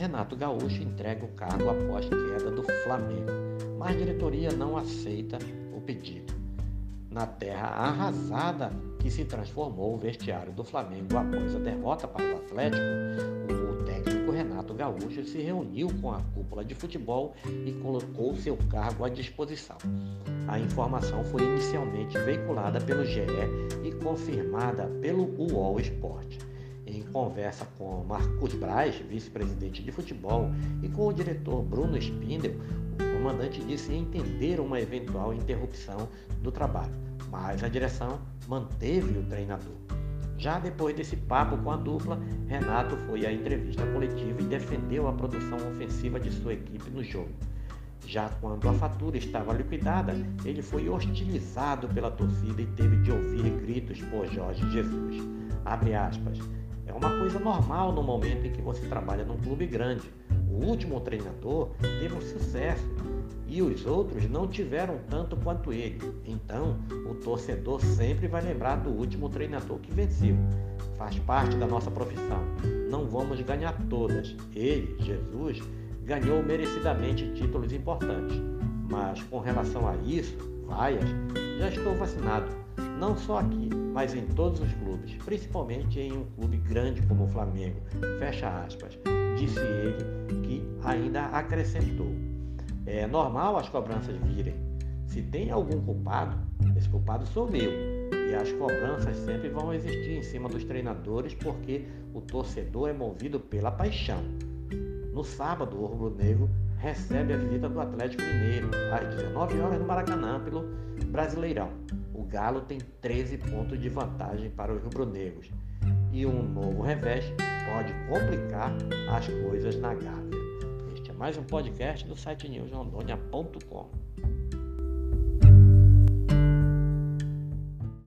Renato Gaúcho entrega o cargo após queda do Flamengo, mas a diretoria não aceita o pedido. Na terra arrasada que se transformou o vestiário do Flamengo após a derrota para o Atlético, o técnico Renato Gaúcho se reuniu com a cúpula de futebol e colocou seu cargo à disposição. A informação foi inicialmente veiculada pelo GE e confirmada pelo UOL Esporte. Em conversa com Marcos Braz, vice-presidente de futebol, e com o diretor Bruno Spindel, o comandante disse entender uma eventual interrupção do trabalho, mas a direção manteve o treinador. Já depois desse papo com a dupla, Renato foi à entrevista coletiva e defendeu a produção ofensiva de sua equipe no jogo. Já quando a fatura estava liquidada, ele foi hostilizado pela torcida e teve de ouvir gritos por Jorge Jesus. Abre aspas. É uma coisa normal no momento em que você trabalha num clube grande. O último treinador teve um sucesso e os outros não tiveram tanto quanto ele. Então, o torcedor sempre vai lembrar do último treinador que venceu. Faz parte da nossa profissão. Não vamos ganhar todas. Ele, Jesus, ganhou merecidamente títulos importantes. Mas com relação a isso, vaias, já estou vacinado. Não só aqui, mas em todos os clubes, principalmente em um clube grande como o Flamengo. Fecha aspas. Disse ele que ainda acrescentou. É normal as cobranças virem. Se tem algum culpado, esse culpado sou eu. E as cobranças sempre vão existir em cima dos treinadores porque o torcedor é movido pela paixão. No sábado, o Rubro Negro recebe a visita do Atlético Mineiro às 19 horas no Maracanã pelo Brasileirão. O Galo tem 13 pontos de vantagem para os rubro-negros e um novo revés pode complicar as coisas na Gávea mais um podcast do site newsrondônia.com.